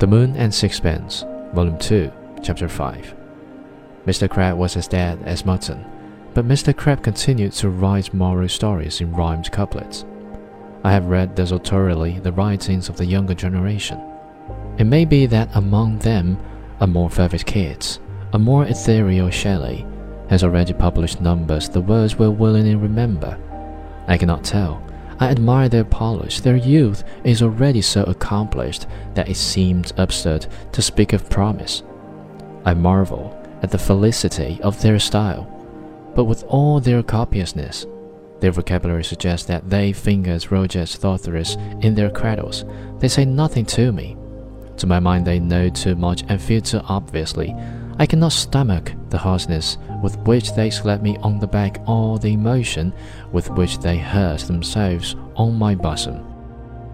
The Moon and Sixpence, Volume 2, Chapter 5. Mr. Crabbe was as dead as mutton, but Mr. Crabbe continued to write moral stories in rhymed couplets. I have read desultorily the writings of the younger generation. It may be that among them a more fervid Keats, a more ethereal Shelley, has already published numbers the words will willingly remember. I cannot tell. I admire their polish. Their youth is already so accomplished that it seemed absurd to speak of promise. I marvel at the felicity of their style, but with all their copiousness, their vocabulary suggests that they fingers Roget's Thesaurus in their cradles. They say nothing to me. To my mind, they know too much and feel too obviously. I cannot stomach the harshness with which they slap me on the back or the emotion with which they hurt themselves on my bosom.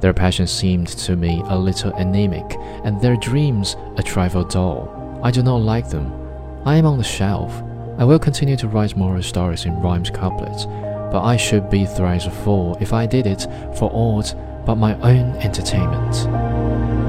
Their passion seemed to me a little anemic, and their dreams a trifle dull. I do not like them. I am on the shelf. I will continue to write moral stories in rhymes couplets, but I should be thrice a fool if I did it for aught but my own entertainment.